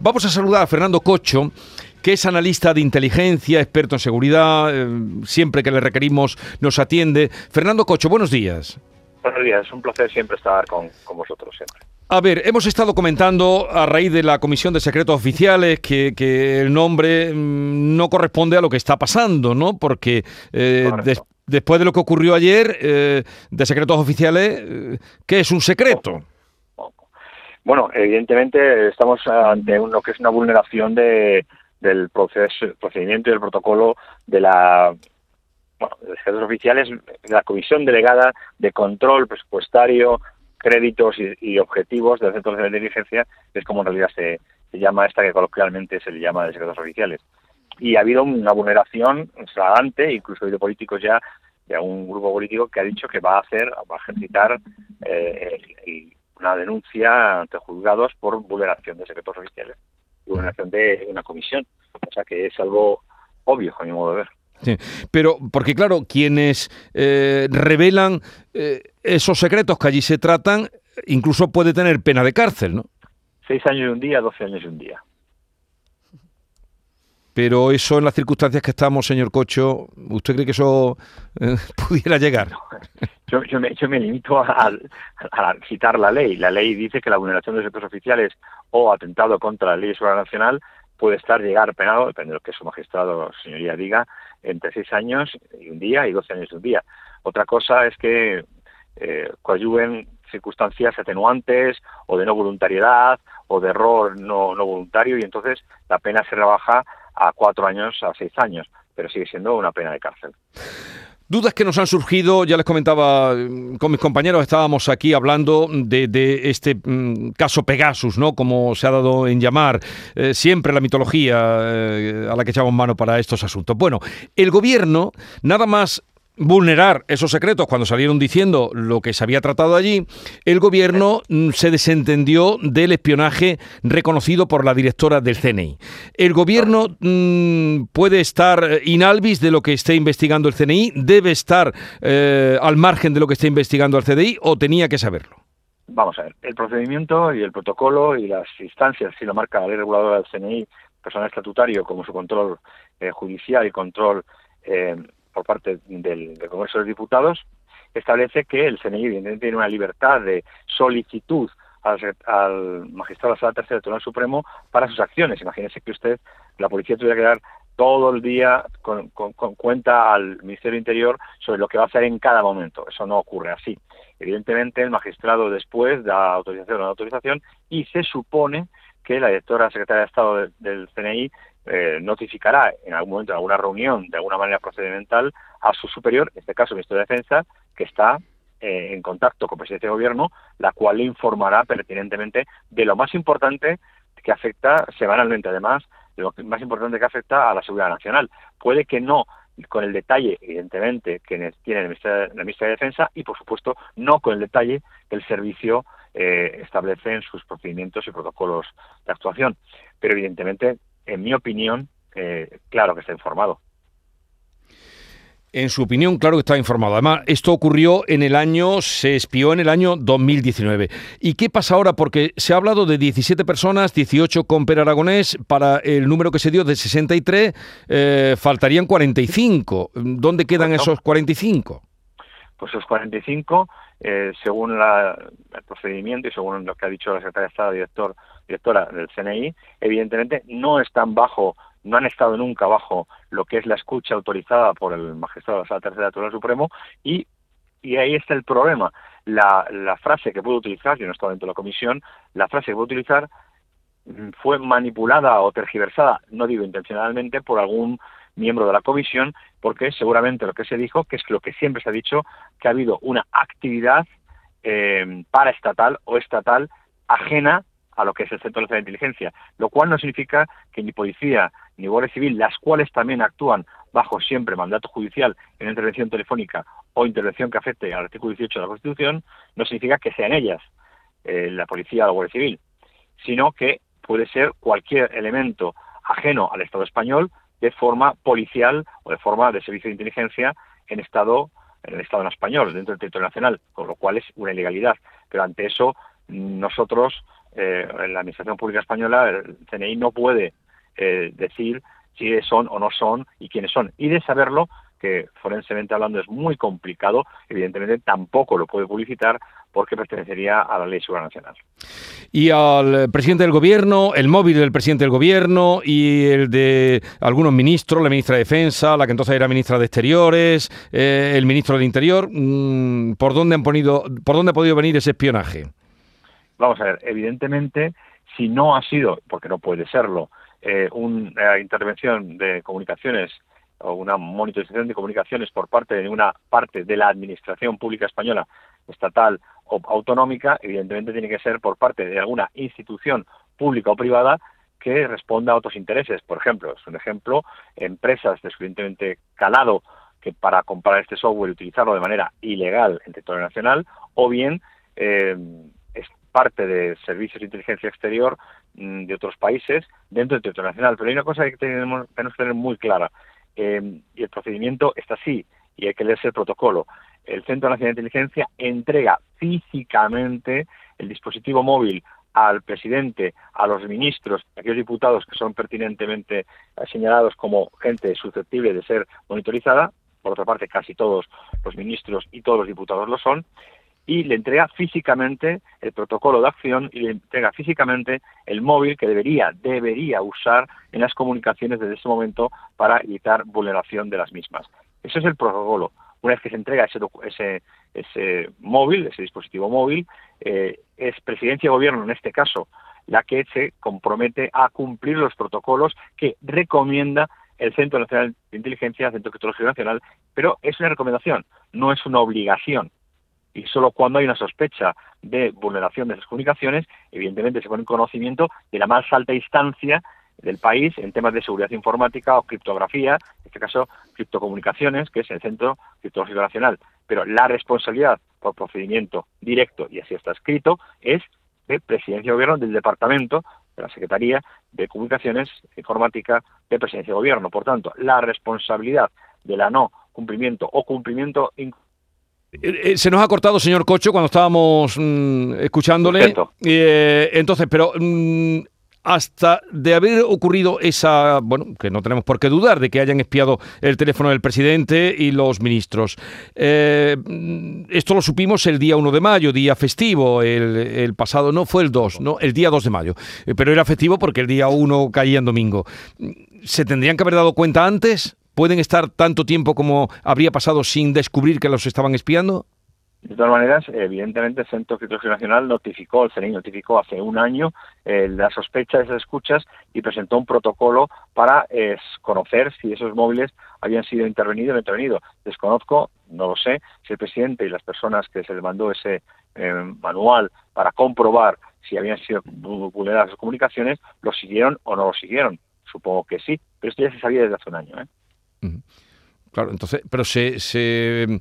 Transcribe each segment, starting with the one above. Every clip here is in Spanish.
Vamos a saludar a Fernando Cocho, que es analista de inteligencia, experto en seguridad, eh, siempre que le requerimos nos atiende. Fernando Cocho, buenos días. Buenos días, es un placer siempre estar con, vosotros siempre. A ver, hemos estado comentando a raíz de la Comisión de Secretos Oficiales que, el nombre mm, no corresponde a lo que está pasando, ¿no? Porque eh, después de lo que ocurrió ayer eh, de Secretos Oficiales, ¿qué es un secreto? Bueno, evidentemente estamos ante lo que es una vulneración de, del proceso, procedimiento y del protocolo de la bueno, de los secretos oficiales, de la Comisión Delegada de Control Presupuestario, Créditos y, Objetivos del Centro de Inteligencia, que es como en realidad se, se llama esta que coloquialmente se le llama de secretos oficiales. Y ha habido una vulneración flagrante, incluso ha habido políticos ya de un grupo político que ha dicho que va a hacer, va a ejercitar eh, una denuncia ante juzgados por vulneración de secretos oficiales y vulneración de una comisión. O sea que es algo obvio, a mi modo de ver. Sí, pero porque claro, quienes eh, revelan eh, esos secretos que allí se tratan, incluso puede tener pena de cárcel, ¿no? Seis años y un día, doce años y un día. Pero eso en las circunstancias que estamos, señor Cocho, ¿usted cree que eso eh, pudiera llegar? Yo, me, limito a, citar la ley. La ley dice que la vulneración de secretos oficiales o atentado contra la ley nacional puede estar llegar penado, depende de lo que su magistrado, señoría, diga, entre seis años y un día y doce años y un día. Otra cosa es que eh, coadyuven circunstancias atenuantes o de no voluntariedad o de error no voluntario y entonces la pena se rebaja a cuatro años, a seis años, pero sigue siendo una pena de cárcel. Dudas que nos han surgido, ya les comentaba mm, con mis compañeros, estábamos aquí hablando de, este mm, caso Pegasus, ¿no? Como se ha dado en llamar eh, siempre la mitología eh, a la que echamos mano para estos asuntos. Bueno, el gobierno, nada más vulnerar esos secretos cuando salieron diciendo lo que se había tratado allí, el gobierno mm, se desentendió del espionaje reconocido por la directora del CNI. ¿El gobierno mm, puede estar inalvis de lo que esté investigando el CNI? ¿Debe estar eh, al margen de lo que esté investigando el CNI o tenía que saberlo? Vamos a ver, el procedimiento y el protocolo y las instancias, si lo marca la ley reguladora del CNI, personal estatutario, como su control eh, judicial y control eh, por parte del, Congreso de Diputados establece que el CNI tiene una libertad de solicitud al, magistrado de la Sala Tercera del Tribunal Supremo para sus acciones. Imagínese que usted, la policía tuviera que dar todo el día con, cuenta al Ministerio Interior sobre lo que va a hacer en cada momento. Eso no ocurre así. Evidentemente, el magistrado después da autorización o no autorización y se supone que la directora secretaria de Estado del CNI eh, notificará en algún momento, en alguna reunión, de alguna manera procedimental, a su superior, en este caso el Ministro de Defensa, que está eh, en contacto con Presidencia de Gobierno, la cual le informará pertinentemente de lo más importante que afecta semanalmente, además, de lo más importante que afecta a la seguridad nacional. Puede que no con el detalle, evidentemente, que tiene el Ministerio, de Defensa y, por supuesto, no con el detalle que el servicio eh, establece en sus procedimientos y protocolos de actuación. Pero, evidentemente, en mi opinión, eh, claro que está informado. En su opinión, claro que está informado. Además, esto ocurrió en el año, se espió en el año 2019. ¿Y qué pasa ahora? Porque se ha hablado de 17 personas, 18 con Per Aragonés, para el número que se dio de 63, eh, faltarían 45. ¿Dónde quedan esos 45? Pues esos 45, eh, según el procedimiento y según lo que ha dicho la Secretaría de Estado, director directora del CNI, evidentemente no están bajo, no han estado nunca bajo lo que es la escucha autorizada por el magistrado de la Tercera Tribunal Supremo y, y ahí está el problema. La, la frase que puedo utilizar, yo no estaba dentro de la comisión, la frase que puedo utilizar mm, fue manipulada o tergiversada, no digo intencionalmente, por algún miembro de la comisión, porque seguramente lo que se dijo, que es lo que siempre se ha dicho, que ha habido una actividad eh, paraestatal o estatal ajena a lo que es el Centro de Inteligencia, lo cual no significa que ni policía ni guardia civil, las cuales también actúan bajo siempre mandato judicial en intervención telefónica o intervención que afecte al artículo 18 de la Constitución, no significa que sean ellas, eh, la policía o la guardia civil, sino que puede ser cualquier elemento ajeno al Estado español de forma policial o de forma de servicio de inteligencia en Estado en el Estado español, dentro del territorio nacional, con lo cual es una ilegalidad. Pero ante eso, nosotros eh, en la Administración Pública Española, el CNI no puede eh, decir si son o no son y quiénes son. Y de saberlo, que forensemente hablando es muy complicado, evidentemente tampoco lo puede publicitar porque pertenecería a la ley supranacional. Y al presidente del gobierno, el móvil del presidente del gobierno y el de algunos ministros, la ministra de Defensa, la que entonces era ministra de Exteriores, eh, el ministro de Interior, mm, ¿por dónde han ponido, por dónde ha podido venir ese espionaje? Vamos a ver, evidentemente, si no ha sido, porque no puede serlo, eh, una intervención de comunicaciones o una monitorización de comunicaciones por parte de una parte de la administración pública española, estatal o autonómica, evidentemente tiene que ser por parte de alguna institución pública o privada que responda a otros intereses. Por ejemplo, es un ejemplo, empresas de suficientemente calado que para comprar este software y utilizarlo de manera ilegal en territorio nacional, o bien eh, es parte de servicios de inteligencia exterior mm, de otros países dentro del territorio nacional. Pero hay una cosa que tenemos, tenemos que tener muy clara. Em, y el procedimiento está así, y hay que leerse el protocolo. El Centro Nacional de Inteligencia entrega físicamente el dispositivo móvil al presidente, a los ministros, a aquellos diputados que son pertinentemente señalados como gente susceptible de ser monitorizada, por otra parte casi todos los ministros y todos los diputados lo son, y le entrega físicamente el protocolo de acción y le entrega físicamente el móvil que debería, debería usar en las comunicaciones desde ese momento para evitar vulneración de las mismas. Ese es el protocolo. Una vez que se entrega ese, ese, ese móvil, ese dispositivo móvil, eh, es presidencia y gobierno en este caso la que se compromete a cumplir los protocolos que recomienda el Centro Nacional de Inteligencia, Centro Tecnológico Nacional, pero es una recomendación, no es una obligación y solo cuando hay una sospecha de vulneración de esas comunicaciones, evidentemente se pone en conocimiento de la más alta instancia del país en temas de seguridad informática o criptografía, en este caso criptocomunicaciones, que es el Centro Criptológico Nacional. Pero la responsabilidad por procedimiento directo, y así está escrito, es de Presidencia de Gobierno del Departamento de la Secretaría de Comunicaciones Informática de Presidencia de Gobierno. Por tanto, la responsabilidad de la no cumplimiento o cumplimiento se nos ha cortado, señor Cocho, cuando estábamos mm, escuchándole. Eh, entonces, pero mm, hasta de haber ocurrido esa, bueno, que no tenemos por qué dudar de que hayan espiado el teléfono del presidente y los ministros. Mm, esto lo supimos el día 1 de mayo, día festivo, el, pasado, no fue el 2, no, el día 2 de mayo, pero era festivo porque el día 1 caía en domingo. ¿Se tendrían que haber dado cuenta antes? ¿Pueden estar tanto tiempo como habría pasado sin descubrir que los estaban espiando? De todas maneras, evidentemente el Centro Criptológico Nacional notificó, el CNI notificó hace un año eh, la sospecha de esas escuchas y presentó un protocolo para conocer si esos móviles habían sido intervenidos o no intervenidos. Desconozco, no lo sé, si el presidente y las personas que se les mandó ese eh, manual para comprobar si habían sido vulneradas las comunicaciones, lo siguieron o no lo siguieron. Supongo que sí, pero esto ya se sabía desde hace un año. ¿eh? Claro, entonces, pero se, se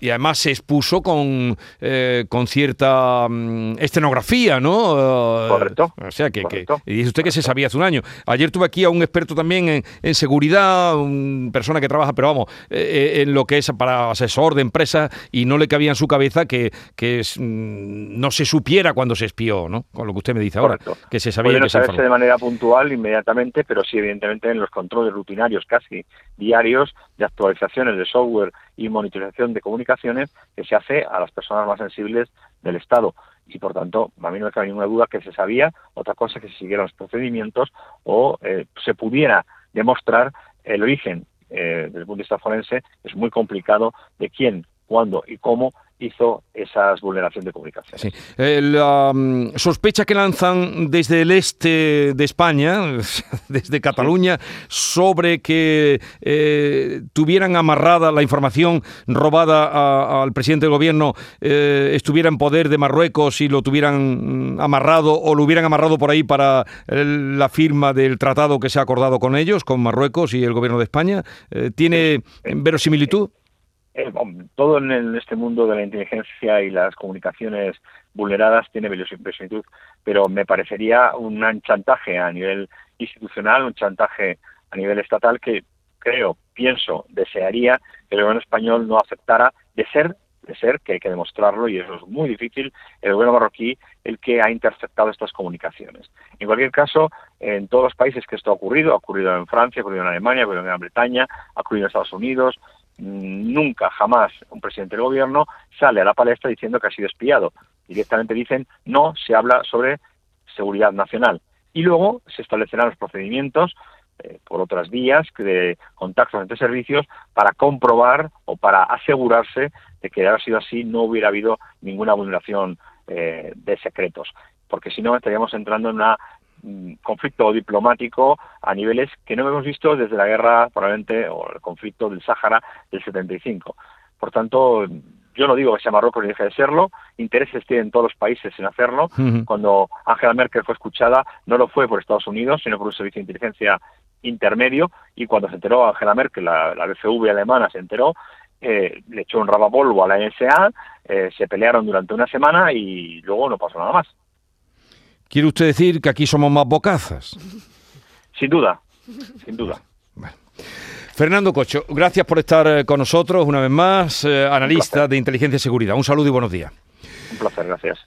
y además se expuso con, eh, con cierta mm, escenografía, ¿no? Eh, correcto. O sea, que, y dice usted que se sabía hace un año. Ayer tuve aquí a un experto también en, seguridad, una persona que trabaja, pero vamos, eh, en lo que es para asesor de empresas y no le cabía en su cabeza que, que mm, no se supiera cuando se espió, ¿no? Con lo que usted me dice ahora, que se sabía Puede que se saberse de manera puntual inmediatamente, pero sí evidentemente en los controles rutinarios casi diarios de actualizaciones de software y monitorización de que se hace a las personas más sensibles del Estado. Y por tanto, a mí no me cabe ninguna duda que se sabía, otra cosa que se siguieran los procedimientos o eh, se pudiera demostrar el origen eh, desde el punto de vista forense, es muy complicado de quién, cuándo y cómo hizo esas vulneraciones de comunicación. Sí. Eh, la mm, sospecha que lanzan desde el este de España, desde Cataluña, sobre que eh, tuvieran amarrada la información robada al presidente del gobierno, eh, estuviera en poder de Marruecos y lo tuvieran mm, amarrado o lo hubieran amarrado por ahí para la firma del tratado que se ha acordado con ellos, con Marruecos y el gobierno de España, ¿tiene verosimilitud? Eh, todo en este mundo de la inteligencia y las comunicaciones vulneradas tiene verosimilitud, pero me parecería un chantaje a nivel institucional, un chantaje a nivel estatal que creo, pienso, desearía que el gobierno español no aceptara de ser ser que hay que demostrarlo y eso es muy difícil, el gobierno marroquí el que ha interceptado estas comunicaciones. En cualquier caso, en todos los países que esto ha ocurrido, ha ocurrido en Francia, ha ocurrido en Alemania, ha ocurrido en Gran Bretaña, ha ocurrido en Estados Unidos, nunca, jamás un presidente del gobierno sale a la palestra diciendo que ha sido espiado. Directamente dicen, no, se habla sobre seguridad nacional. Y luego se establecerán los procedimientos eh, por otras vías de contactos entre servicios para comprobar o para asegurarse de que de haber sido así no hubiera habido ninguna vulneración eh, de secretos, porque si no estaríamos entrando en un conflicto diplomático a niveles que no hemos visto desde la guerra probablemente o el conflicto del Sáhara del 75. Por tanto, yo no digo que sea Marruecos ni deje de serlo, intereses tienen todos los países en hacerlo. Cuando Angela Merkel fue escuchada, no lo fue por Estados Unidos, sino por un servicio de inteligencia intermedio y cuando se enteró Angela Merkel, la, la BFV alemana se enteró, eh, le echó un rabapolvo a la NSA, eh, se pelearon durante una semana y luego no pasó nada más. ¿Quiere usted decir que aquí somos más bocazas? Sin duda, sin duda. Fernando Cocho, gracias por estar eh, con nosotros una vez más, analista de inteligencia y seguridad. Un saludo y buenos días. Un placer, gracias.